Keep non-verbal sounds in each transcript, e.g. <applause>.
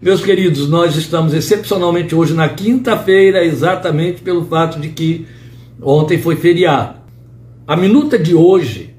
Meus queridos, nós estamos excepcionalmente hoje na quinta-feira, exatamente pelo fato de que ontem foi feriado. A minuta de hoje,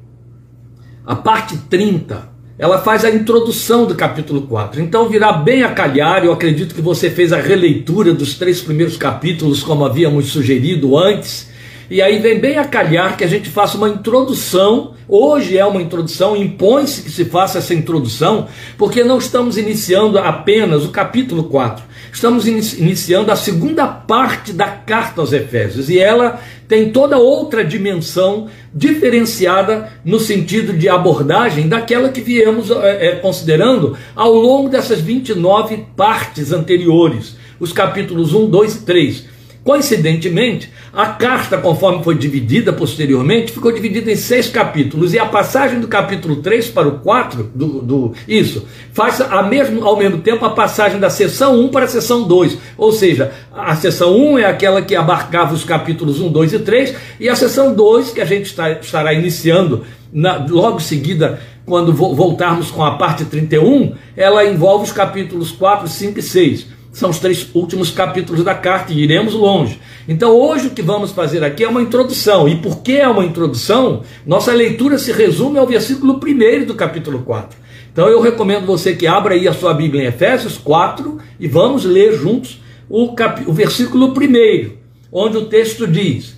a parte 30, ela faz a introdução do capítulo 4. Então virá bem a calhar, eu acredito que você fez a releitura dos três primeiros capítulos, como havíamos sugerido antes, e aí vem bem a calhar que a gente faça uma introdução. Hoje é uma introdução, impõe-se que se faça essa introdução, porque não estamos iniciando apenas o capítulo 4. Estamos iniciando a segunda parte da carta aos Efésios, e ela tem toda outra dimensão diferenciada no sentido de abordagem daquela que viemos é, considerando ao longo dessas 29 partes anteriores, os capítulos 1, 2 e 3. Coincidentemente, a carta, conforme foi dividida posteriormente, ficou dividida em seis capítulos, e a passagem do capítulo 3 para o 4, do, do isso, faz a mesmo, ao mesmo tempo a passagem da sessão 1 para a sessão 2. Ou seja, a sessão 1 é aquela que abarcava os capítulos 1, 2 e 3, e a sessão 2, que a gente está, estará iniciando na, logo seguida, quando voltarmos com a parte 31, ela envolve os capítulos 4, 5 e 6 são os três últimos capítulos da carta e iremos longe. Então, hoje o que vamos fazer aqui é uma introdução. E por que é uma introdução? Nossa leitura se resume ao versículo 1 do capítulo 4. Então, eu recomendo você que abra aí a sua Bíblia em Efésios 4 e vamos ler juntos o, cap... o versículo 1, onde o texto diz: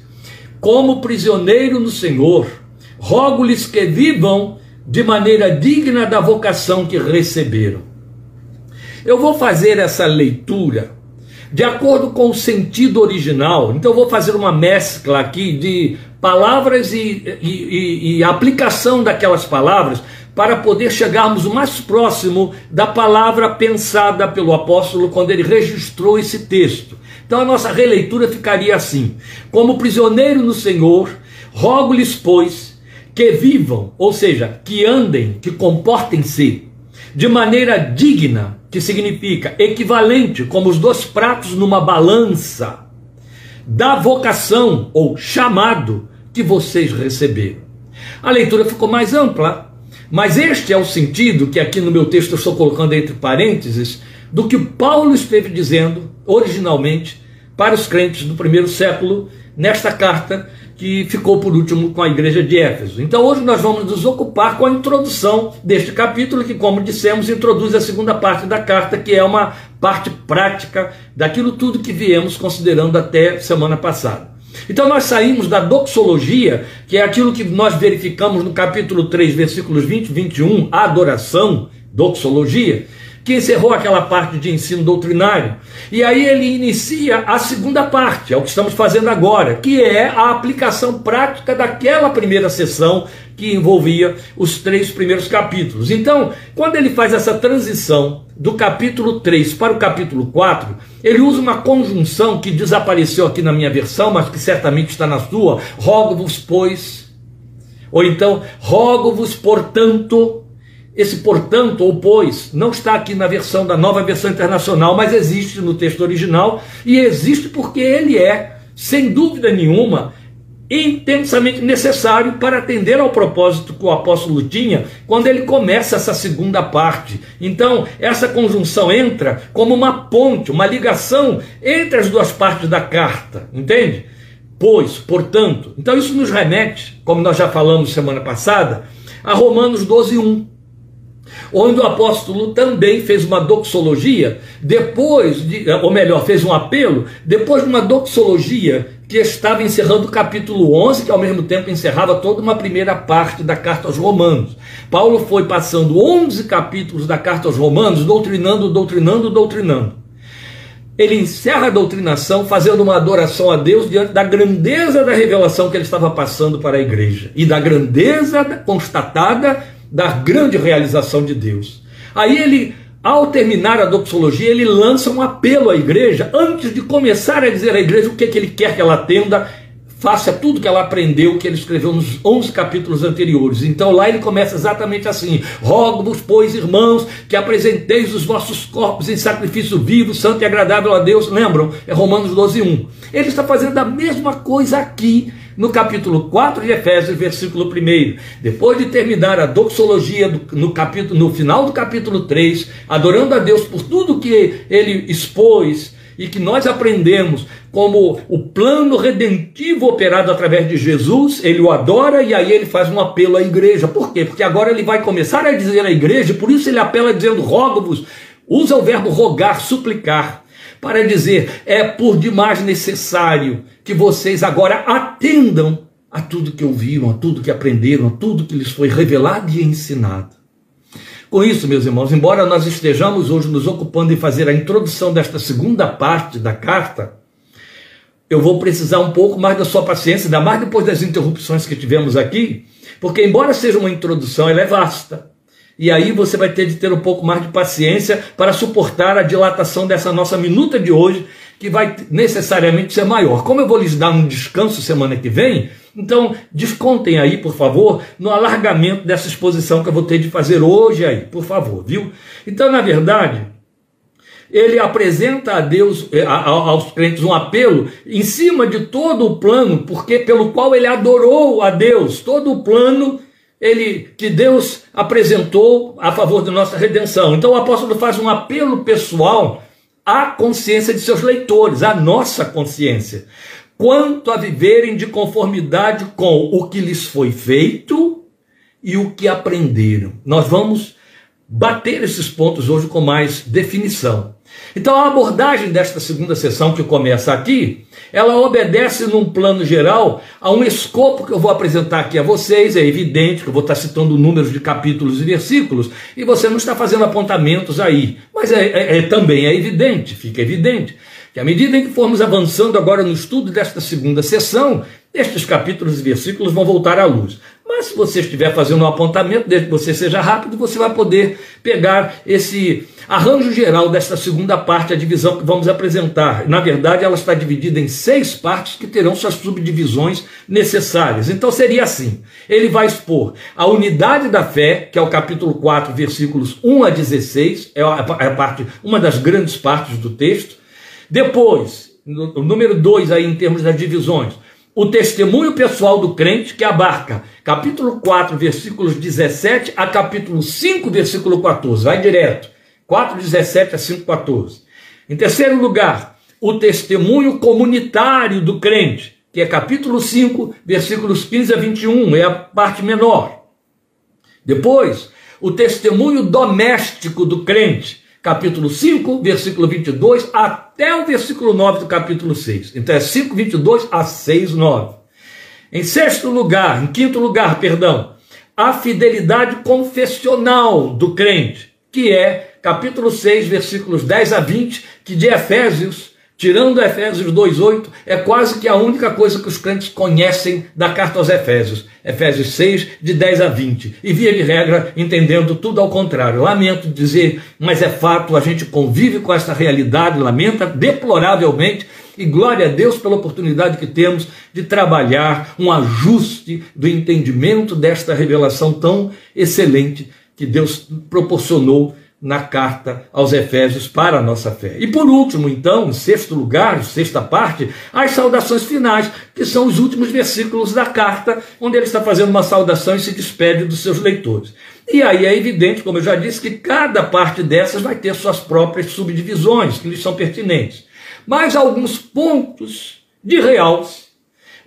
Como prisioneiro no Senhor, rogo-lhes que vivam de maneira digna da vocação que receberam eu vou fazer essa leitura de acordo com o sentido original. Então, eu vou fazer uma mescla aqui de palavras e, e, e, aplicação daquelas palavras para poder chegarmos o mais próximo da palavra pensada pelo apóstolo quando ele registrou esse texto. Então, a nossa releitura ficaria assim: Como prisioneiro no Senhor, rogo-lhes, pois, que vivam, ou seja, que andem, que comportem-se de maneira digna que significa equivalente, como os dois pratos numa balança, da vocação ou chamado que vocês receberam. A leitura ficou mais ampla, mas este é o sentido que aqui no meu texto eu estou colocando entre parênteses do que Paulo esteve dizendo originalmente para os crentes do primeiro século nesta carta que ficou por último com a igreja de Éfeso. Então hoje nós vamos nos ocupar com a introdução deste capítulo, que, como dissemos, introduz a segunda parte da carta, que é uma parte prática daquilo tudo que viemos considerando até semana passada. Então nós saímos da doxologia, que é aquilo que nós verificamos no capítulo 3, versículos 20 e 21, a adoração, doxologia, que encerrou aquela parte de ensino doutrinário. E aí ele inicia a segunda parte, é o que estamos fazendo agora, que é a aplicação prática daquela primeira sessão que envolvia os três primeiros capítulos. Então, quando ele faz essa transição do capítulo 3 para o capítulo 4, ele usa uma conjunção que desapareceu aqui na minha versão, mas que certamente está na sua. Rogo-vos, pois. Ou então, rogo-vos, portanto, esse portanto ou pois não está aqui na versão da nova versão internacional, mas existe no texto original e existe porque ele é, sem dúvida nenhuma, intensamente necessário para atender ao propósito que o apóstolo tinha quando ele começa essa segunda parte. Então, essa conjunção entra como uma ponte, uma ligação entre as duas partes da carta, entende? Pois, portanto. Então, isso nos remete, como nós já falamos semana passada, a Romanos 12, 1 onde o apóstolo também fez uma doxologia, depois de, ou melhor, fez um apelo, depois de uma doxologia que estava encerrando o capítulo 11, que ao mesmo tempo encerrava toda uma primeira parte da carta aos Romanos. Paulo foi passando 11 capítulos da carta aos Romanos, doutrinando, doutrinando, doutrinando. Ele encerra a doutrinação fazendo uma adoração a Deus diante da grandeza da revelação que ele estava passando para a igreja e da grandeza constatada da grande realização de Deus. Aí ele, ao terminar a doxologia, ele lança um apelo à igreja, antes de começar a dizer à igreja o que, é que ele quer que ela atenda, faça tudo que ela aprendeu, que ele escreveu nos 11 capítulos anteriores. Então lá ele começa exatamente assim: Rogo-vos, pois, irmãos, que apresenteis os vossos corpos em sacrifício vivo, santo e agradável a Deus. Lembram? É Romanos 12, 1. Ele está fazendo a mesma coisa aqui no capítulo 4 de Efésios, versículo 1. Depois de terminar a doxologia do, no, capítulo, no final do capítulo 3, adorando a Deus por tudo que ele expôs e que nós aprendemos como o plano redentivo operado através de Jesus, ele o adora e aí ele faz um apelo à igreja. Por quê? Porque agora ele vai começar a dizer à igreja, por isso ele apela dizendo: rogo-vos, usa o verbo rogar, suplicar, para dizer: é por demais necessário que vocês agora atendam a tudo que ouviram, a tudo que aprenderam, a tudo que lhes foi revelado e ensinado. Com isso, meus irmãos, embora nós estejamos hoje nos ocupando em fazer a introdução desta segunda parte da carta, eu vou precisar um pouco mais da sua paciência, ainda mais depois das interrupções que tivemos aqui, porque, embora seja uma introdução, ela é vasta. E aí você vai ter de ter um pouco mais de paciência para suportar a dilatação dessa nossa minuta de hoje, que vai necessariamente ser maior. Como eu vou lhes dar um descanso semana que vem, então descontem aí, por favor, no alargamento dessa exposição que eu vou ter de fazer hoje aí, por favor, viu? Então, na verdade, ele apresenta a Deus, eh, aos crentes, um apelo em cima de todo o plano, porque pelo qual ele adorou a Deus, todo o plano ele que Deus apresentou a favor de nossa redenção. Então o apóstolo faz um apelo pessoal a consciência de seus leitores, a nossa consciência, quanto a viverem de conformidade com o que lhes foi feito e o que aprenderam. Nós vamos bater esses pontos hoje com mais definição. Então a abordagem desta segunda sessão que começa aqui, ela obedece num plano geral a um escopo que eu vou apresentar aqui a vocês. É evidente que eu vou estar citando números de capítulos e versículos e você não está fazendo apontamentos aí, mas é, é, é também é evidente, fica evidente que à medida em que formos avançando agora no estudo desta segunda sessão, estes capítulos e versículos vão voltar à luz. Mas se você estiver fazendo um apontamento, desde que você seja rápido, você vai poder pegar esse arranjo geral desta segunda parte, a divisão que vamos apresentar. Na verdade, ela está dividida em seis partes que terão suas subdivisões necessárias. Então seria assim: ele vai expor a unidade da fé, que é o capítulo 4, versículos 1 a 16, é a parte, uma das grandes partes do texto. Depois, o número 2 aí em termos das divisões, o testemunho pessoal do crente, que abarca capítulo 4, versículos 17 a capítulo 5, versículo 14. Vai direto. 4, 17 a 5, 14. Em terceiro lugar, o testemunho comunitário do crente, que é capítulo 5, versículos 15 a 21, é a parte menor. Depois, o testemunho doméstico do crente, capítulo 5, versículo 22, até o versículo 9 do capítulo 6. Então é 5, 22 a 6, 9. Em sexto lugar, em quinto lugar, perdão, a fidelidade confessional do crente, que é capítulo 6, versículos 10 a 20, que de Efésios Tirando Efésios 2,8, é quase que a única coisa que os crentes conhecem da carta aos Efésios. Efésios 6, de 10 a 20. E via de regra, entendendo tudo ao contrário. Lamento dizer, mas é fato, a gente convive com essa realidade, lamenta deploravelmente, e glória a Deus pela oportunidade que temos de trabalhar um ajuste do entendimento desta revelação tão excelente que Deus proporcionou na carta aos Efésios para a nossa fé. E por último, então, em sexto lugar, sexta parte, as saudações finais, que são os últimos versículos da carta, onde ele está fazendo uma saudação e se despede dos seus leitores. E aí é evidente, como eu já disse, que cada parte dessas vai ter suas próprias subdivisões, que lhes são pertinentes. Mas alguns pontos de realce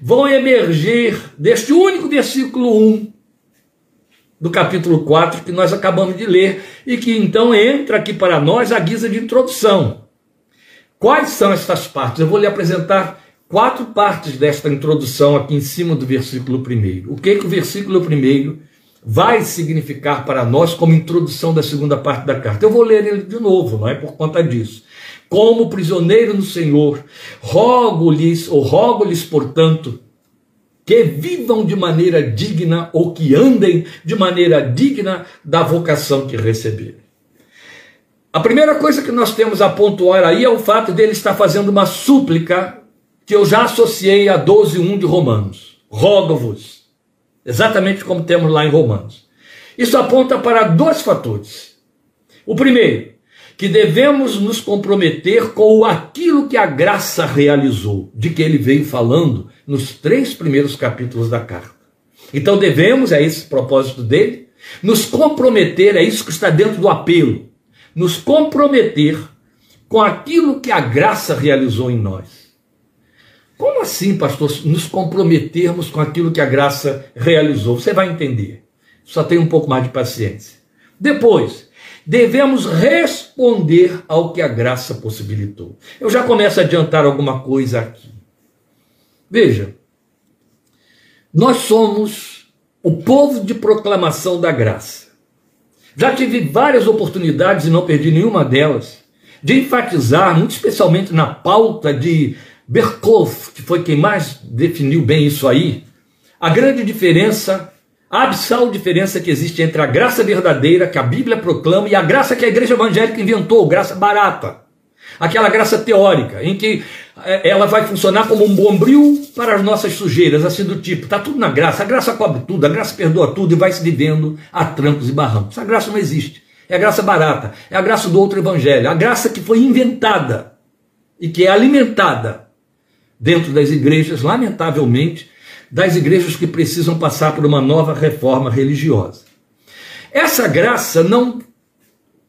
vão emergir deste único versículo 1 do capítulo 4 que nós acabamos de ler e que então entra aqui para nós a guisa de introdução. Quais são estas partes? Eu vou lhe apresentar quatro partes desta introdução aqui em cima do versículo 1. O que, que o versículo 1 vai significar para nós como introdução da segunda parte da carta? Eu vou ler ele de novo, não é por conta disso. Como prisioneiro no Senhor, rogo-lhes, ou rogo-lhes, portanto, que vivam de maneira digna ou que andem de maneira digna da vocação que receberam. A primeira coisa que nós temos a pontuar aí é o fato dele estar fazendo uma súplica que eu já associei a 12.1 de Romanos. Rogo-vos. Exatamente como temos lá em Romanos. Isso aponta para dois fatores. O primeiro, que devemos nos comprometer com aquilo que a graça realizou, de que ele veio falando nos três primeiros capítulos da carta. Então devemos, é esse o propósito dele, nos comprometer, é isso que está dentro do apelo, nos comprometer com aquilo que a graça realizou em nós. Como assim, pastor, nos comprometermos com aquilo que a graça realizou? Você vai entender. Só tem um pouco mais de paciência. Depois, devemos responder ao que a graça possibilitou. Eu já começo a adiantar alguma coisa aqui. Veja, nós somos o povo de proclamação da graça. Já tive várias oportunidades e não perdi nenhuma delas de enfatizar, muito especialmente na pauta de Berkhoff, que foi quem mais definiu bem isso aí, a grande diferença abissal diferença que existe entre a graça verdadeira que a Bíblia proclama e a graça que a igreja evangélica inventou, graça barata. Aquela graça teórica, em que é, ela vai funcionar como um bombril para as nossas sujeiras, assim do tipo, está tudo na graça, a graça cobre tudo, a graça perdoa tudo e vai se vivendo a trancos e barrancos. A graça não existe. É a graça barata, é a graça do outro evangelho, a graça que foi inventada e que é alimentada dentro das igrejas, lamentavelmente, das igrejas que precisam passar por uma nova reforma religiosa. Essa graça não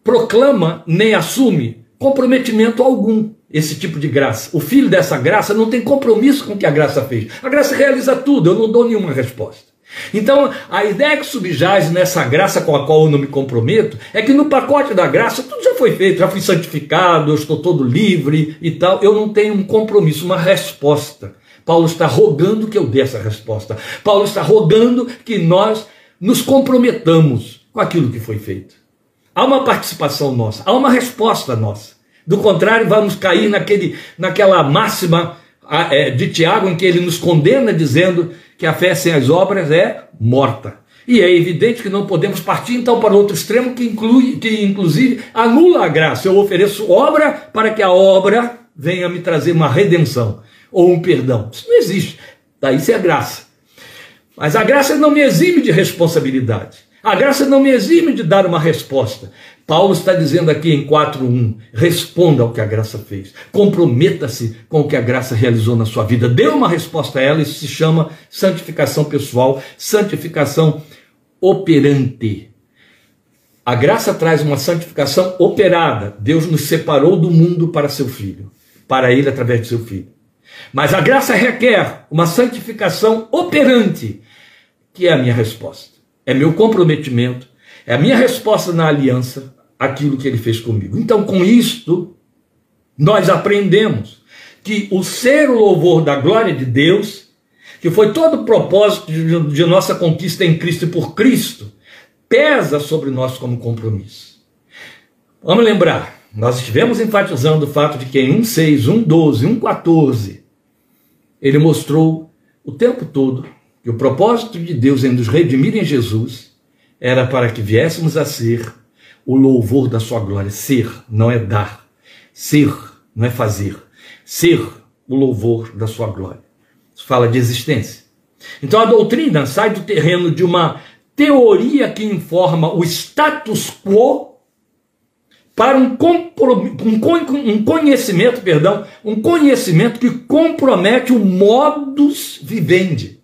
proclama nem assume comprometimento algum, esse tipo de graça. O filho dessa graça não tem compromisso com o que a graça fez. A graça realiza tudo, eu não dou nenhuma resposta. Então, a ideia que subjaz nessa graça com a qual eu não me comprometo é que no pacote da graça tudo já foi feito, já fui santificado, eu estou todo livre e tal. Eu não tenho um compromisso, uma resposta. Paulo está rogando que eu dê essa resposta. Paulo está rogando que nós nos comprometamos com aquilo que foi feito. Há uma participação nossa, há uma resposta nossa. Do contrário, vamos cair naquele, naquela máxima é, de Tiago em que ele nos condena dizendo que a fé sem as obras é morta. E é evidente que não podemos partir então para outro extremo que inclui, que inclusive anula a graça. Eu ofereço obra para que a obra venha me trazer uma redenção ou um perdão. Isso não existe. Daí isso é graça. Mas a graça não me exime de responsabilidade. A graça não me exime de dar uma resposta. Paulo está dizendo aqui em 4.1: responda ao que a graça fez, comprometa-se com o que a graça realizou na sua vida, dê uma resposta a ela, isso se chama santificação pessoal, santificação operante. A graça traz uma santificação operada. Deus nos separou do mundo para seu filho, para ele através de seu filho. Mas a graça requer uma santificação operante, que é a minha resposta. É meu comprometimento, é a minha resposta na aliança àquilo que ele fez comigo. Então, com isto, nós aprendemos que o ser o louvor da glória de Deus, que foi todo o propósito de nossa conquista em Cristo e por Cristo, pesa sobre nós como compromisso. Vamos lembrar, nós estivemos enfatizando o fato de que em 1,6, 1,12, 1,14, ele mostrou o tempo todo que o propósito de Deus em nos redimir em Jesus era para que viéssemos a ser o louvor da sua glória. Ser não é dar, ser não é fazer, ser o louvor da sua glória. Isso fala de existência. Então a doutrina sai do terreno de uma teoria que informa o status quo para um, um conhecimento, perdão, um conhecimento que compromete o modus vivendi.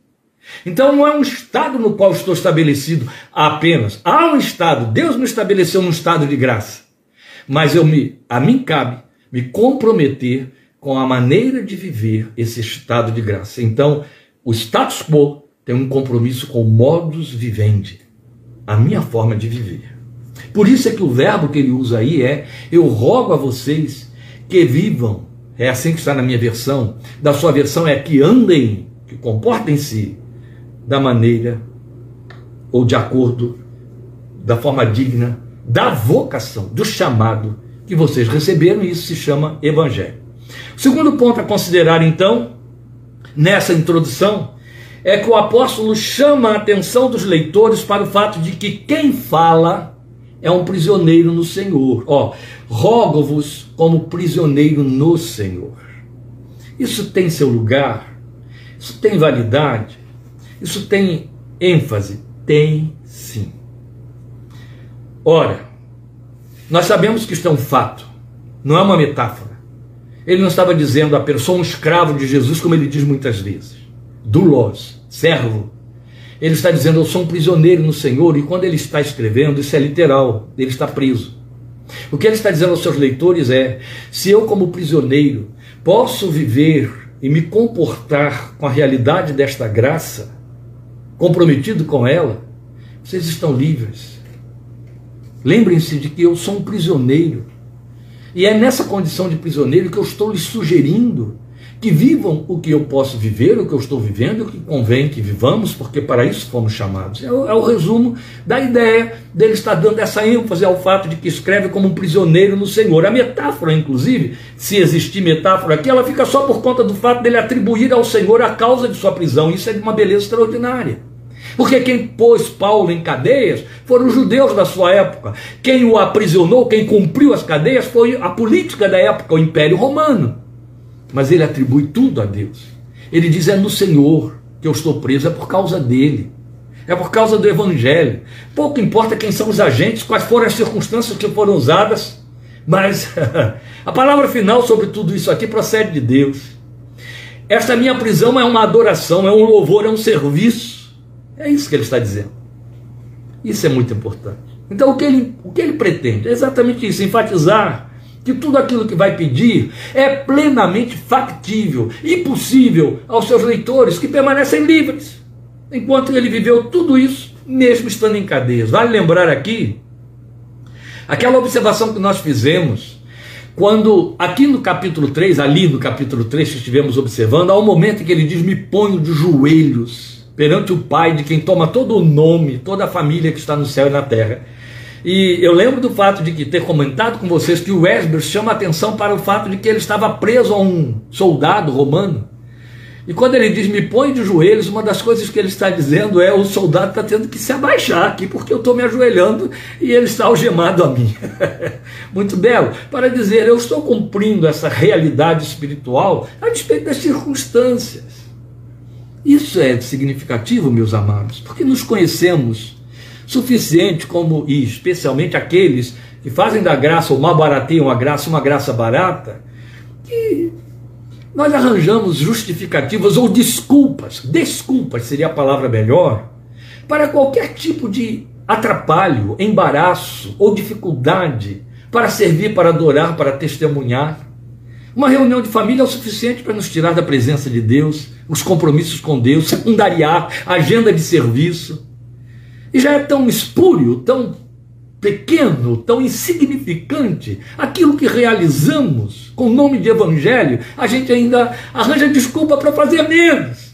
Então não é um estado no qual estou estabelecido apenas. Há um estado, Deus me estabeleceu num estado de graça. Mas eu me, a mim cabe me comprometer com a maneira de viver esse estado de graça. Então, o status quo tem um compromisso com o modus vivendi, a minha forma de viver. Por isso é que o verbo que ele usa aí é: eu rogo a vocês que vivam. É assim que está na minha versão. Da sua versão é que andem, que comportem-se da maneira ou de acordo da forma digna da vocação, do chamado que vocês receberam, e isso se chama evangelho. O segundo ponto a considerar então, nessa introdução, é que o apóstolo chama a atenção dos leitores para o fato de que quem fala é um prisioneiro no Senhor. Ó, rogo-vos como prisioneiro no Senhor. Isso tem seu lugar? Isso tem validade? Isso tem ênfase? Tem sim. Ora, Nós sabemos que isto é um fato, não é uma metáfora. Ele não estava dizendo a pessoa um escravo de Jesus, como ele diz muitas vezes. Dulos, servo. Ele está dizendo, eu sou um prisioneiro no Senhor, e quando ele está escrevendo, isso é literal, ele está preso. O que ele está dizendo aos seus leitores é: se eu, como prisioneiro, posso viver e me comportar com a realidade desta graça, comprometido com ela, vocês estão livres. Lembrem-se de que eu sou um prisioneiro. E é nessa condição de prisioneiro que eu estou lhes sugerindo que vivam o que eu posso viver, o que eu estou vivendo, o que convém que vivamos, porque para isso fomos chamados. É o, é o, resumo da ideia dele estar dando essa ênfase ao fato de que escreve como um prisioneiro no Senhor. A metáfora, inclusive, se existir metáfora aqui, ela fica só por conta do fato dele atribuir ao Senhor a causa de sua prisão. Isso é de uma beleza extraordinária. Porque quem pôs Paulo em cadeias foram os judeus da sua época. Quem o aprisionou, quem cumpriu as cadeias, foi a política da época, o Império Romano. Mas ele atribui tudo a Deus. Ele diz: é no Senhor que eu estou preso, é por causa dele. É por causa do Evangelho. Pouco importa quem são os agentes, quais foram as circunstâncias que foram usadas, mas <laughs> a palavra final sobre tudo isso aqui procede de Deus. Esta minha prisão é uma adoração, é um louvor, é um serviço. É isso que ele está dizendo. Isso é muito importante. Então, o que ele, o que ele pretende? É exatamente isso: enfatizar que tudo aquilo que vai pedir é plenamente factível e possível aos seus leitores que permanecem livres, enquanto ele viveu tudo isso, mesmo estando em cadeias. Vale lembrar aqui aquela observação que nós fizemos quando, aqui no capítulo 3, ali no capítulo 3 que estivemos observando, há um momento em que ele diz: Me ponho de joelhos perante o Pai de quem toma todo o nome, toda a família que está no céu e na terra e eu lembro do fato de que ter comentado com vocês que o Esber chama atenção para o fato de que ele estava preso a um soldado romano. E quando ele diz me põe de joelhos, uma das coisas que ele está dizendo é o soldado está tendo que se abaixar aqui porque eu estou me ajoelhando e ele está algemado a mim. <laughs> Muito belo. Para dizer, eu estou cumprindo essa realidade espiritual a despeito das circunstâncias. Isso é significativo, meus amados, porque nos conhecemos suficiente como, e especialmente aqueles que fazem da graça ou mal barateiam a graça uma graça barata, que nós arranjamos justificativas ou desculpas, desculpas seria a palavra melhor, para qualquer tipo de atrapalho, embaraço ou dificuldade para servir, para adorar, para testemunhar. Uma reunião de família é o suficiente para nos tirar da presença de Deus, os compromissos com Deus, secundariar agenda de serviço. E já é tão espúrio, tão pequeno, tão insignificante, aquilo que realizamos com o nome de evangelho, a gente ainda arranja desculpa para fazer menos.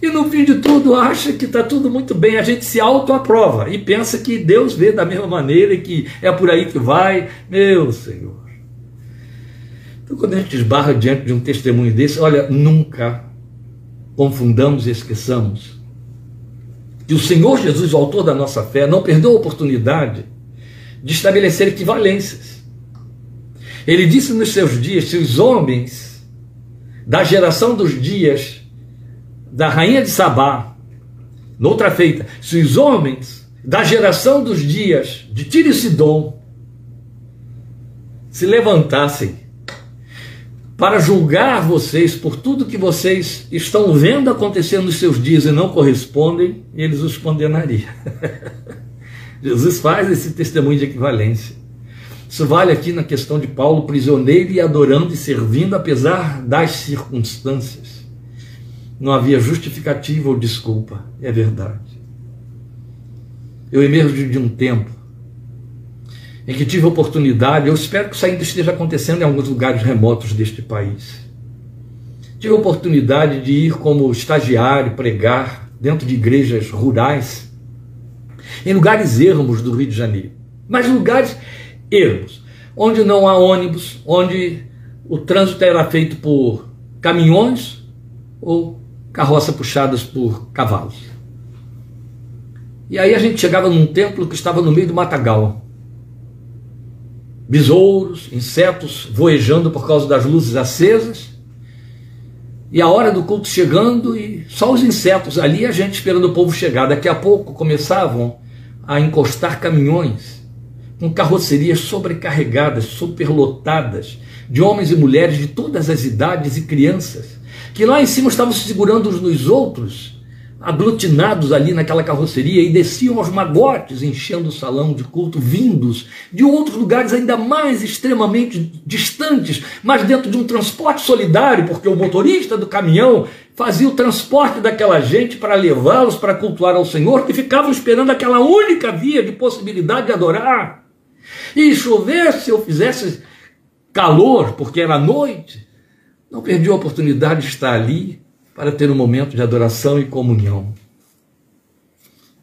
E no fim de tudo acha que está tudo muito bem, a gente se autoaprova e pensa que Deus vê da mesma maneira e que é por aí que vai. Meu Senhor. Então, quando a gente esbarra diante de um testemunho desse, olha, nunca confundamos e esqueçamos que o Senhor Jesus, o autor da nossa fé, não perdeu a oportunidade de estabelecer equivalências. Ele disse nos seus dias: se os homens da geração dos dias da rainha de Sabá, noutra feita, se os homens da geração dos dias de Tiro e Sidom se levantassem para julgar vocês por tudo que vocês estão vendo acontecer nos seus dias e não correspondem, eles os condenariam. <laughs> Jesus faz esse testemunho de equivalência. Isso vale aqui na questão de Paulo, prisioneiro e adorando e servindo, apesar das circunstâncias. Não havia justificativa ou desculpa, é verdade. Eu emerjo de um tempo em que tive oportunidade, eu espero que isso ainda esteja acontecendo em alguns lugares remotos deste país. Tive oportunidade de ir como estagiário, pregar dentro de igrejas rurais, em lugares ermos do Rio de Janeiro, mas lugares ermos, onde não há ônibus, onde o trânsito era feito por caminhões ou carroças puxadas por cavalos. E aí a gente chegava num templo que estava no meio do matagal besouros, insetos voejando por causa das luzes acesas. E a hora do culto chegando e só os insetos ali, a gente esperando o povo chegar. Daqui a pouco começavam a encostar caminhões com carrocerias sobrecarregadas, superlotadas, de homens e mulheres de todas as idades e crianças, que lá em cima estavam se segurando uns nos outros, aglutinados ali naquela carroceria e desciam aos magotes, enchendo o salão de culto, vindos de outros lugares ainda mais extremamente distantes, mas dentro de um transporte solidário, porque o motorista do caminhão fazia o transporte daquela gente para levá-los para cultuar ao Senhor, que ficavam esperando aquela única via de possibilidade de adorar. E chovesse ou fizesse calor, porque era noite, não perdi a oportunidade de estar ali para ter um momento de adoração e comunhão.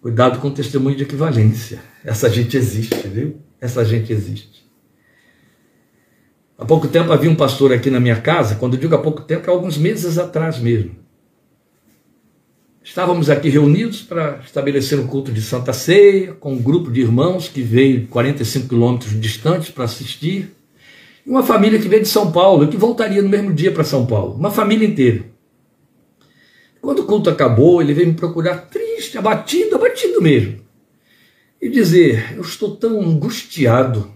Cuidado com o testemunho de equivalência. Essa gente existe, viu? Essa gente existe. Há pouco tempo havia um pastor aqui na minha casa, quando digo há pouco tempo, é alguns meses atrás mesmo. Estávamos aqui reunidos para estabelecer um culto de Santa Ceia, com um grupo de irmãos que veio 45 quilômetros distantes para assistir, e uma família que veio de São Paulo que voltaria no mesmo dia para São Paulo, uma família inteira. Quando o culto acabou, ele veio me procurar triste, abatido, abatido mesmo. E dizer: Eu estou tão angustiado.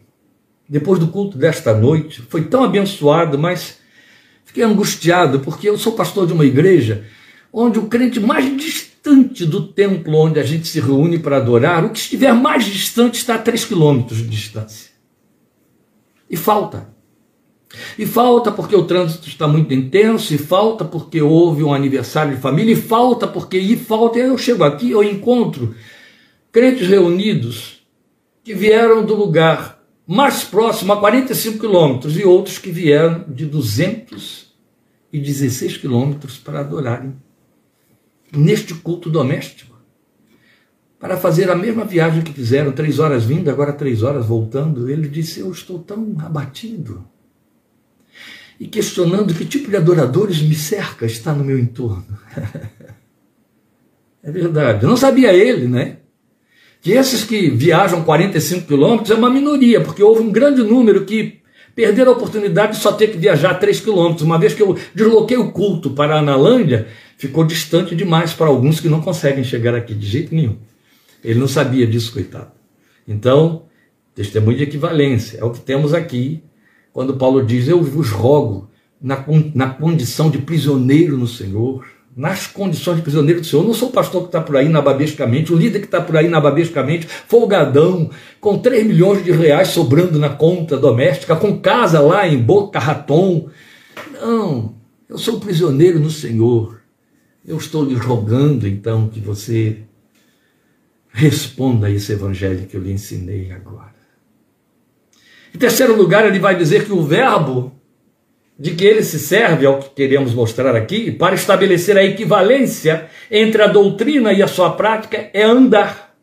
Depois do culto desta noite, foi tão abençoado, mas fiquei angustiado porque eu sou pastor de uma igreja onde o crente mais distante do templo onde a gente se reúne para adorar, o que estiver mais distante está a 3 quilômetros de distância. E falta. E falta porque o trânsito está muito intenso, e falta porque houve um aniversário de família, e falta porque e falta. Eu chego aqui, eu encontro crentes reunidos que vieram do lugar mais próximo, a 45 quilômetros, e outros que vieram de 216 quilômetros para adorarem neste culto doméstico. Para fazer a mesma viagem que fizeram, três horas vindo, agora três horas voltando, ele disse: Eu estou tão abatido e questionando que tipo de adoradores me cerca está no meu entorno. <laughs> é verdade. Não sabia ele, né? Que esses que viajam 45 quilômetros é uma minoria, porque houve um grande número que perderam a oportunidade de só ter que viajar 3 quilômetros. Uma vez que eu desloquei o culto para a Analândia, ficou distante demais para alguns que não conseguem chegar aqui de jeito nenhum. Ele não sabia disso, coitado. Então, testemunho de equivalência, é o que temos aqui quando Paulo diz: Eu vos rogo, na, na condição de prisioneiro no Senhor, nas condições de prisioneiro do Senhor. Eu não sou o pastor que está por aí nababescamente, o líder que está por aí nababescamente, folgadão, com 3 milhões de reais sobrando na conta doméstica, com casa lá em Boca Raton. Não, eu sou prisioneiro no Senhor. Eu estou lhe rogando então que você responda a esse evangelho que eu lhe ensinei agora. Em terceiro lugar, ele vai dizer que o verbo de que ele se serve, ao que queremos mostrar aqui, para estabelecer a equivalência entre a doutrina e a sua prática, é andar.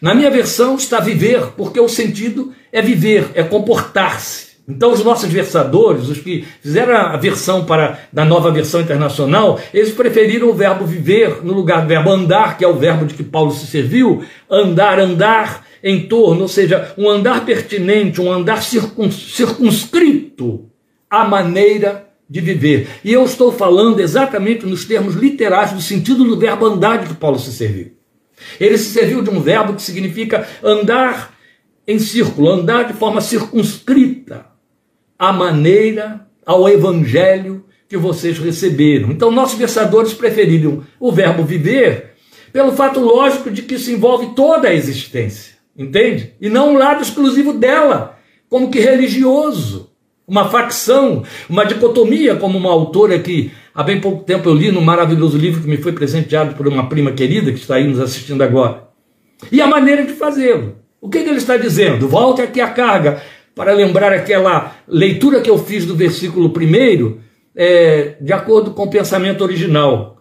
Na minha versão está viver, porque o sentido é viver, é comportar-se. Então, os nossos versadores, os que fizeram a versão para da nova versão internacional, eles preferiram o verbo viver no lugar do verbo andar, que é o verbo de que Paulo se serviu, andar, andar, em torno, ou seja, um andar pertinente, um andar circunscrito à maneira de viver. E eu estou falando exatamente nos termos literais do sentido do verbo andar de que Paulo se serviu. Ele se serviu de um verbo que significa andar em círculo, andar de forma circunscrita à maneira, ao evangelho que vocês receberam. Então, nossos versadores preferiram o verbo viver pelo fato lógico de que isso envolve toda a existência. Entende? E não um lado exclusivo dela, como que religioso, uma facção, uma dicotomia, como uma autora que há bem pouco tempo eu li no maravilhoso livro que me foi presenteado por uma prima querida que está aí nos assistindo agora. E a maneira de fazê-lo. O que, que ele está dizendo? Volte aqui a carga para lembrar aquela leitura que eu fiz do versículo primeiro, é, de acordo com o pensamento original.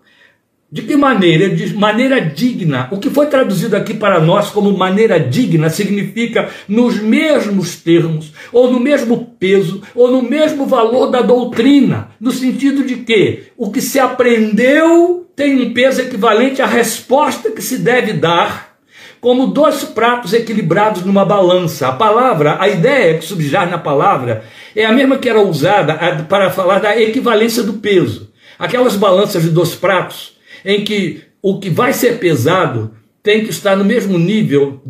De que maneira? De maneira digna. O que foi traduzido aqui para nós como maneira digna significa nos mesmos termos, ou no mesmo peso, ou no mesmo valor da doutrina, no sentido de que o que se aprendeu tem um peso equivalente à resposta que se deve dar, como dois pratos equilibrados numa balança. A palavra, a ideia que subjaz na palavra, é a mesma que era usada para falar da equivalência do peso. Aquelas balanças de dois pratos em que o que vai ser pesado tem que estar no mesmo nível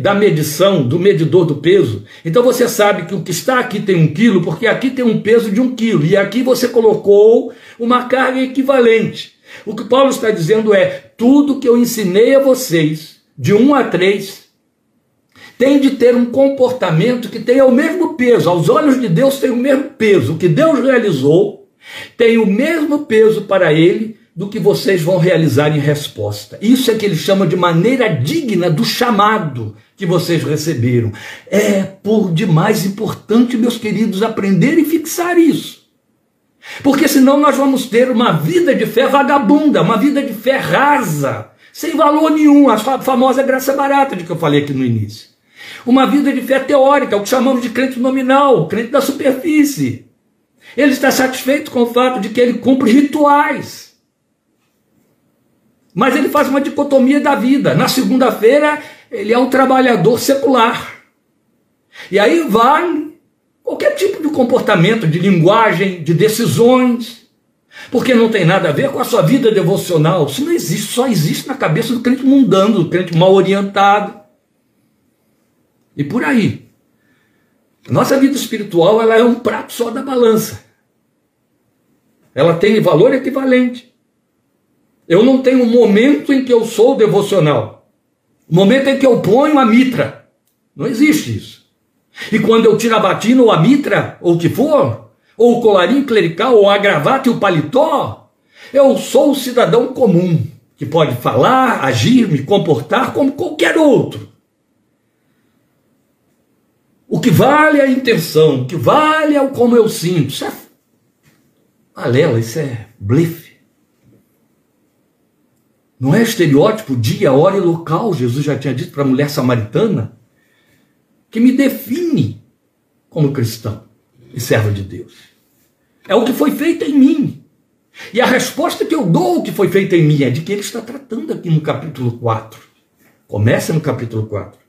da medição, do medidor do peso. Então você sabe que o que está aqui tem um quilo, porque aqui tem um peso de um quilo, e aqui você colocou uma carga equivalente. O que Paulo está dizendo é: tudo que eu ensinei a vocês, de 1 a 3, tem de ter um comportamento que tenha o mesmo peso. Aos olhos de Deus tem o mesmo peso. O que Deus realizou tem o mesmo peso para ele do que vocês vão realizar em resposta. Isso é que ele chama de maneira digna do chamado que vocês receberam. É por demais importante, meus queridos, aprender e fixar isso. Porque senão nós vamos ter uma vida de fé vagabunda, uma vida de fé rasa, sem valor nenhum, a famosa graça barata de que eu falei aqui no início. Uma vida de fé teórica, o que chamamos de crente nominal, crente da superfície. Ele está satisfeito com o fato de que ele cumpre rituais. Mas ele faz uma dicotomia da vida. Na segunda-feira, ele é um trabalhador secular. E aí vai qualquer tipo de comportamento, de linguagem, de decisões, porque não tem nada a ver com a sua vida devocional. Isso não existe, só existe na cabeça do crente mundano, do crente mal orientado. E por aí. Nossa vida espiritual ela é um prato só da balança. Ela tem valor equivalente. Eu não tenho um momento em que eu sou devocional. Momento em que eu ponho a mitra. Não existe isso. E quando eu tiro a batina ou a mitra, ou o que for, ou o colarinho clerical, ou a gravata e o paletó, eu sou o cidadão comum, que pode falar, agir, me comportar como qualquer outro. O que vale é a intenção, o que vale é o como eu sinto. Isso é balela, isso é blefe. Não é estereótipo, dia, hora e local, Jesus já tinha dito para a mulher samaritana, que me define como cristão e servo de Deus. É o que foi feito em mim. E a resposta que eu dou ao que foi feito em mim é de que ele está tratando aqui no capítulo 4. Começa no capítulo 4.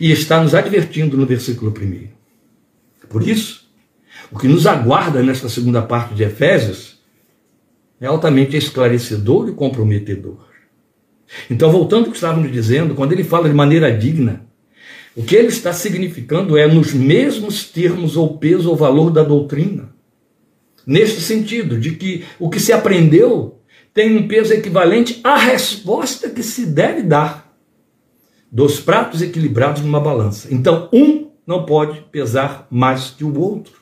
E está nos advertindo no versículo 1. Por isso, o que nos aguarda nesta segunda parte de Efésios é altamente esclarecedor e comprometedor. Então, voltando ao que estávamos dizendo, quando ele fala de maneira digna, o que ele está significando é nos mesmos termos ou peso ou valor da doutrina. Neste sentido, de que o que se aprendeu tem um peso equivalente à resposta que se deve dar dos pratos equilibrados numa balança. Então, um não pode pesar mais que o outro.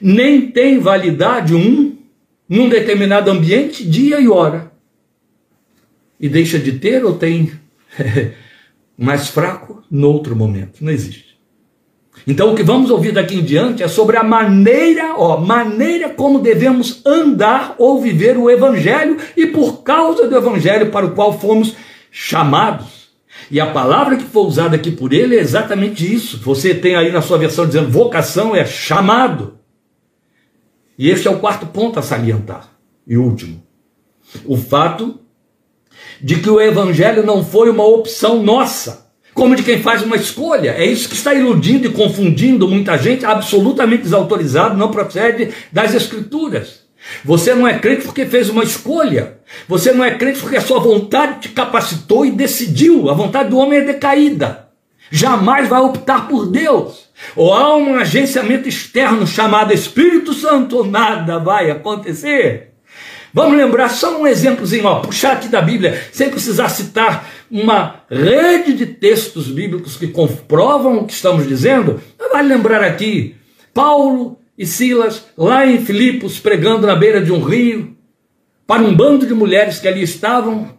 Nem tem validade um num determinado ambiente, dia e hora e deixa de ter ou tem <laughs> mais fraco no outro momento? Não existe. Então o que vamos ouvir daqui em diante é sobre a maneira, ó, maneira como devemos andar ou viver o evangelho e por causa do evangelho para o qual fomos chamados. E a palavra que foi usada aqui por ele é exatamente isso. Você tem aí na sua versão dizendo vocação é chamado. E este é o quarto ponto a salientar. E último. O fato de que o evangelho não foi uma opção nossa, como de quem faz uma escolha. É isso que está iludindo e confundindo muita gente, absolutamente desautorizado, não procede das escrituras. Você não é crente porque fez uma escolha. Você não é crente porque a sua vontade te capacitou e decidiu. A vontade do homem é decaída. Jamais vai optar por Deus. Ou há um agenciamento externo chamado Espírito Santo, nada vai acontecer. Vamos lembrar só um exemplozinho, ó, puxar aqui da Bíblia, sem precisar citar uma rede de textos bíblicos que comprovam o que estamos dizendo. Vale lembrar aqui, Paulo e Silas, lá em Filipos, pregando na beira de um rio, para um bando de mulheres que ali estavam,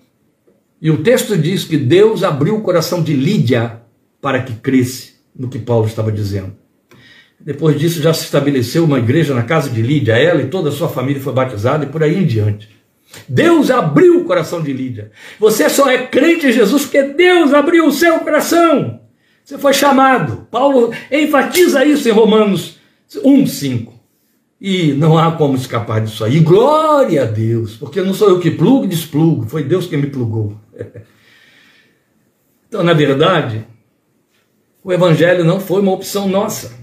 e o texto diz que Deus abriu o coração de Lídia para que cresce no que Paulo estava dizendo. Depois disso já se estabeleceu uma igreja na casa de Lídia, ela e toda a sua família foi batizada e por aí em diante. Deus abriu o coração de Lídia. Você só é crente em Jesus porque Deus abriu o seu coração. Você foi chamado. Paulo enfatiza isso em Romanos 1:5. E não há como escapar disso aí. glória a Deus, porque não sou eu que plugo e desplugo, foi Deus que me plugou. <laughs> Então, na verdade, o evangelho não foi uma opção nossa.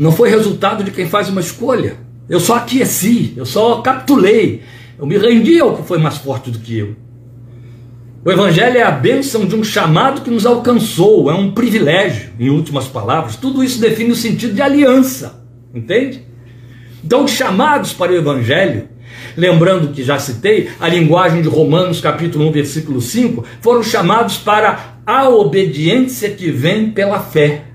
Não foi resultado de quem faz uma escolha. Eu só aqueci, eu só capitulei. Eu me rendi ao que foi mais forte do que eu. O Evangelho é a bênção de um chamado que nos alcançou, é um privilégio, em últimas palavras. Tudo isso define o sentido de aliança, entende? Então, os chamados para o Evangelho, lembrando que já citei, a linguagem de Romanos, capítulo 1, versículo 5, foram chamados para a obediência que vem pela fé.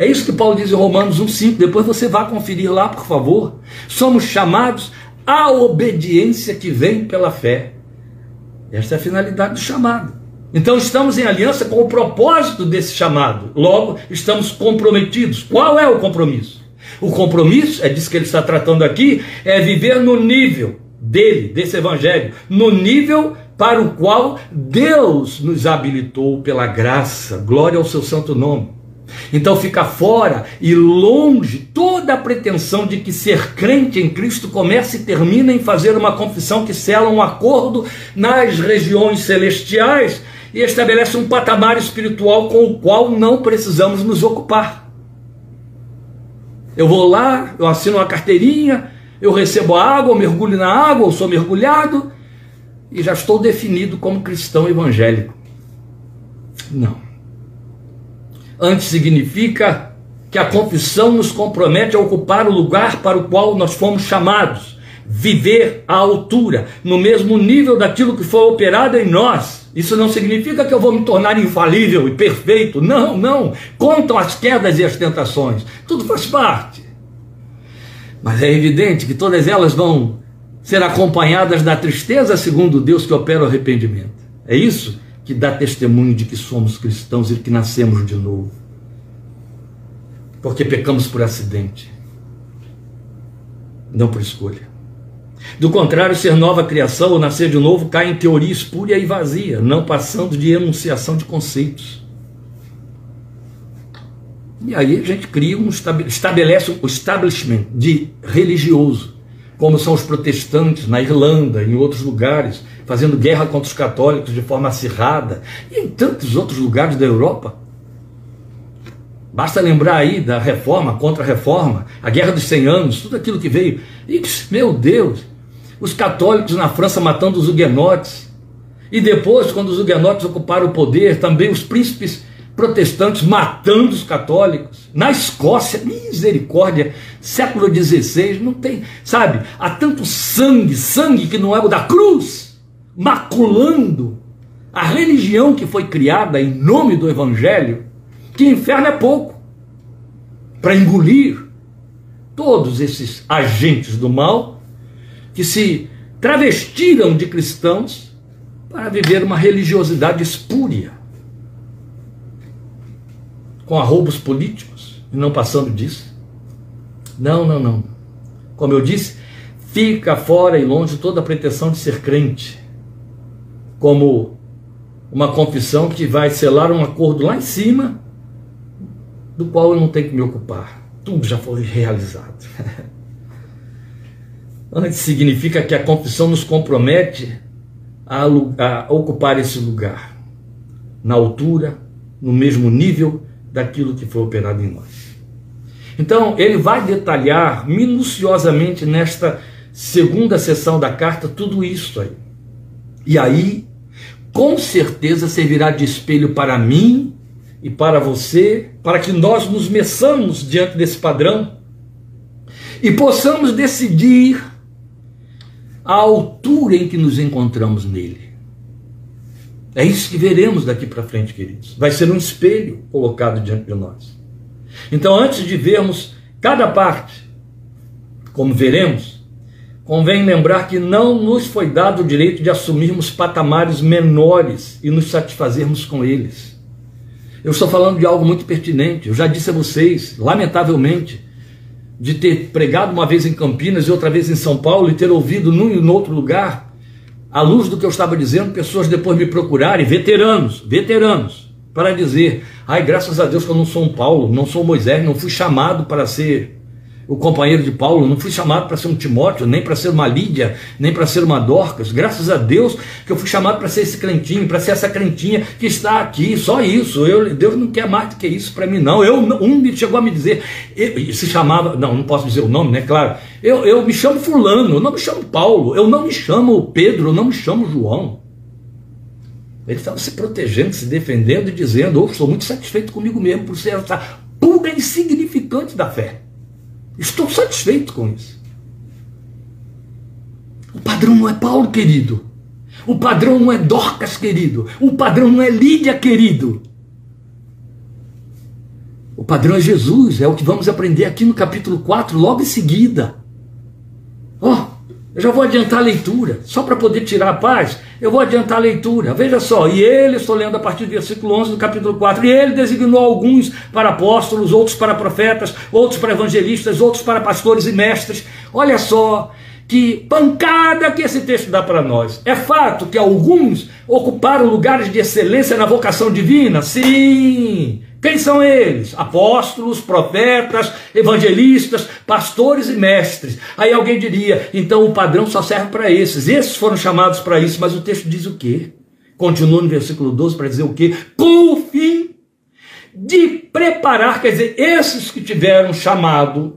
É isso que Paulo diz em Romanos 1,5. Depois você vá conferir lá, por favor. Somos chamados à obediência que vem pela fé. Esta é a finalidade do chamado. Então estamos em aliança com o propósito desse chamado. Logo, estamos comprometidos. Qual é o compromisso? O compromisso, é disso que ele está tratando aqui, é viver no nível dele, desse evangelho, no nível para o qual Deus nos habilitou pela graça. Glória ao seu santo nome. Então fica fora e longe toda a pretensão de que ser crente em Cristo começa e termina em fazer uma confissão que sela um acordo nas regiões celestiais e estabelece um patamar espiritual com o qual não precisamos nos ocupar. Eu vou lá, eu assino uma carteirinha, eu recebo a água, eu mergulho na água, eu sou mergulhado e já estou definido como cristão evangélico. Não. Antes significa que a confissão nos compromete a ocupar o lugar para o qual nós fomos chamados, viver à altura, no mesmo nível daquilo que foi operado em nós. Isso não significa que eu vou me tornar infalível e perfeito. Não, não. Contam as quedas e as tentações. Tudo faz parte. Mas é evidente que todas elas vão ser acompanhadas da tristeza, segundo Deus que opera o arrependimento. É isso que dá testemunho de que somos cristãos e que nascemos de novo. Porque pecamos por acidente, não por escolha. Do contrário, ser nova criação ou nascer de novo cai em teoria espúria e vazia, não passando de enunciação de conceitos. E aí a gente cria um estabelece um establishment de religioso, como são os protestantes na Irlanda, em outros lugares, fazendo guerra contra os católicos de forma acirrada, e em tantos outros lugares da Europa. Basta lembrar aí da reforma, contra-reforma, a guerra dos 100 anos, tudo aquilo que veio. E, meu Deus, os católicos na França matando os huguenotes. E depois, quando os huguenotes ocuparam o poder, também os príncipes protestantes matando os católicos. Na Escócia, misericórdia, século XVI, não tem, sabe? Há tanto sangue, sangue que não é o da cruz maculando a religião que foi criada em nome do Evangelho, que inferno é pouco para engolir todos esses agentes do mal que se travestiram de cristãos para viver uma religiosidade espúria, com arroubos políticos e não passando disso. Não, não, não. Como eu disse, fica fora e longe toda a pretensão de ser crente como uma confissão que vai selar um acordo lá em cima, do qual eu não tenho que me ocupar. Tudo já foi realizado. <laughs> Antes significa que a confissão nos compromete a, a ocupar esse lugar, na altura, no mesmo nível daquilo que foi operado em nós. Então, ele vai detalhar minuciosamente nesta segunda sessão da carta tudo isso aí. E aí com certeza servirá de espelho para mim e para você, para que nós nos meçamos diante desse padrão e possamos decidir a altura em que nos encontramos nele. É isso que veremos daqui para frente, queridos. Vai ser um espelho colocado diante de nós. Então, antes de vermos cada parte, como veremos, Convém lembrar que não nos foi dado o direito de assumirmos patamares menores e nos satisfazermos com eles. Eu estou falando de algo muito pertinente. Eu já disse a vocês, lamentavelmente, de ter pregado uma vez em Campinas e outra vez em São Paulo e ter ouvido num e no outro lugar, à luz do que eu estava dizendo, pessoas depois me procurarem, veteranos, veteranos, para dizer: ai, graças a Deus que eu não sou um Paulo, não sou Moisés, não fui chamado para ser o companheiro de Paulo, não fui chamado para ser um Timóteo, nem para ser uma Lídia, nem para ser uma Dorcas. Graças a Deus que eu fui chamado para ser esse crentinho, para ser essa crentinha que está aqui, só isso. Eu, Deus não quer mais do que isso para mim, não. Eu, um chegou a me dizer, eu, se chamava, não, não posso dizer o nome, né? Claro. Eu, eu me chamo Fulano, eu não me chamo Paulo, eu não me chamo Pedro, eu não me chamo João. Ele estava se protegendo, se defendendo e dizendo: oh, estou muito satisfeito comigo mesmo por ser essa pulga insignificante da fé. Estou satisfeito com isso. O padrão não é Paulo, querido. O padrão não é Dorcas, querido. O padrão não é Lídia, querido. O padrão é Jesus, é o que vamos aprender aqui no capítulo 4, logo em seguida. Ó, oh, eu já vou adiantar a leitura, só para poder tirar a paz, eu vou adiantar a leitura. Veja só, e ele, estou lendo a partir do versículo 11 do capítulo 4, e ele designou alguns para apóstolos, outros para profetas, outros para evangelistas, outros para pastores e mestres. Olha só, que pancada que esse texto dá para nós. É fato que alguns ocuparam lugares de excelência na vocação divina? Sim. Quem são eles? Apóstolos, profetas, evangelistas, pastores e mestres. Aí alguém diria, então o padrão só serve para esses. Esses foram chamados para isso, mas o texto diz o quê? Continua no versículo 12 para dizer o quê? Com o fim de preparar, quer dizer, esses que tiveram chamado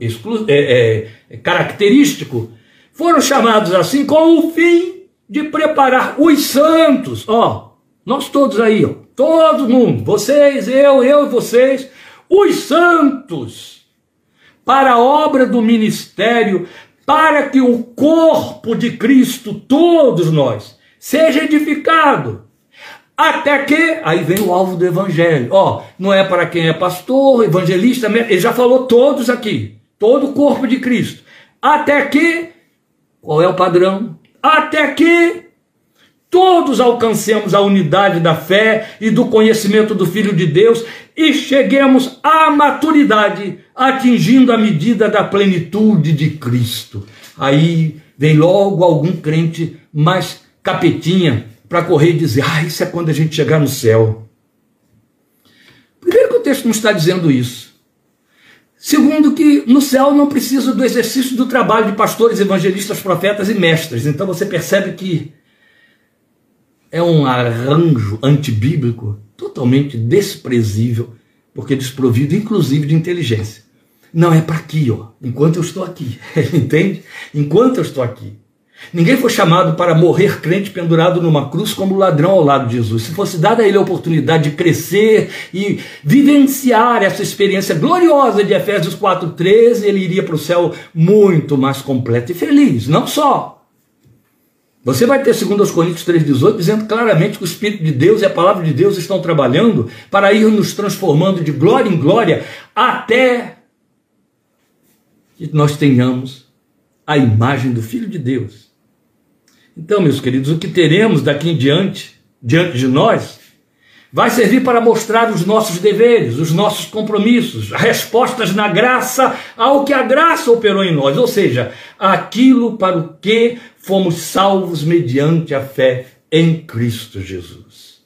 é, é, característico foram chamados assim com o fim de preparar os santos. Ó, nós todos aí, ó, todo mundo, vocês, eu, eu e vocês, os santos, para a obra do ministério, para que o corpo de Cristo, todos nós, seja edificado. Até que, aí vem o alvo do evangelho. Ó, não é para quem é pastor, evangelista, ele já falou todos aqui, todo o corpo de Cristo. Até que qual é o padrão? Até que todos alcancemos a unidade da fé e do conhecimento do Filho de Deus e cheguemos à maturidade, atingindo a medida da plenitude de Cristo. Aí vem logo algum crente mais capetinha para correr e dizer: Ah, isso é quando a gente chegar no céu. Primeiro que o texto não está dizendo isso. Segundo, que no céu não precisa do exercício do trabalho de pastores, evangelistas, profetas e mestres. Então você percebe que é um arranjo antibíblico totalmente desprezível, porque desprovido inclusive de inteligência. Não é para aqui, ó, enquanto eu estou aqui. <laughs> Entende? Enquanto eu estou aqui. Ninguém foi chamado para morrer crente pendurado numa cruz como ladrão ao lado de Jesus. Se fosse dada a ele a oportunidade de crescer e vivenciar essa experiência gloriosa de Efésios 4:13, ele iria para o céu muito mais completo e feliz. Não só. Você vai ter 2 Coríntios 3,18 dizendo claramente que o Espírito de Deus e a palavra de Deus estão trabalhando para ir nos transformando de glória em glória até que nós tenhamos a imagem do Filho de Deus. Então, meus queridos, o que teremos daqui em diante, diante de nós, vai servir para mostrar os nossos deveres, os nossos compromissos, respostas na graça ao que a graça operou em nós, ou seja, aquilo para o que fomos salvos mediante a fé em Cristo Jesus.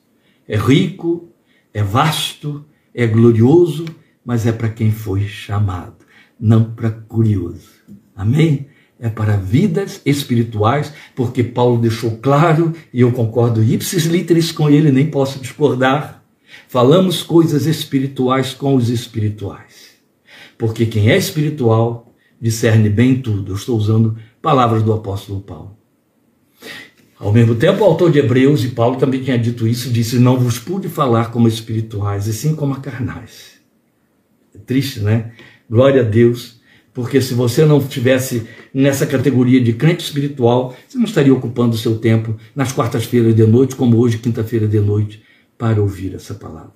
É rico, é vasto, é glorioso, mas é para quem foi chamado, não para curioso. Amém? É para vidas espirituais, porque Paulo deixou claro, e eu concordo ipsis literis com ele, nem posso discordar. Falamos coisas espirituais com os espirituais. Porque quem é espiritual discerne bem tudo. Eu estou usando palavras do apóstolo Paulo. Ao mesmo tempo, o autor de Hebreus, e Paulo também tinha dito isso, disse: Não vos pude falar como espirituais, e sim como carnais. É triste, né? Glória a Deus porque se você não estivesse nessa categoria de crente espiritual, você não estaria ocupando o seu tempo nas quartas-feiras de noite, como hoje, quinta-feira de noite, para ouvir essa palavra.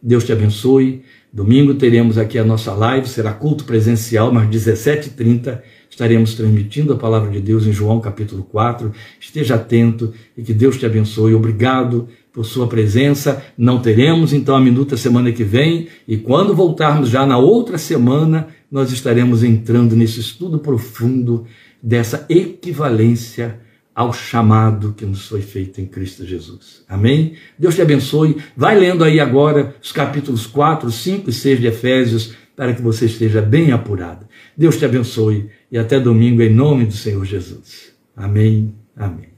Deus te abençoe. Domingo teremos aqui a nossa live, será culto presencial, mas 17h30 estaremos transmitindo a palavra de Deus em João capítulo 4. Esteja atento e que Deus te abençoe. Obrigado por sua presença. Não teremos então a minuta semana que vem, e quando voltarmos já na outra semana, nós estaremos entrando nesse estudo profundo dessa equivalência ao chamado que nos foi feito em Cristo Jesus. Amém? Deus te abençoe. Vai lendo aí agora os capítulos 4, 5 e 6 de Efésios para que você esteja bem apurado. Deus te abençoe e até domingo em nome do Senhor Jesus. Amém. Amém.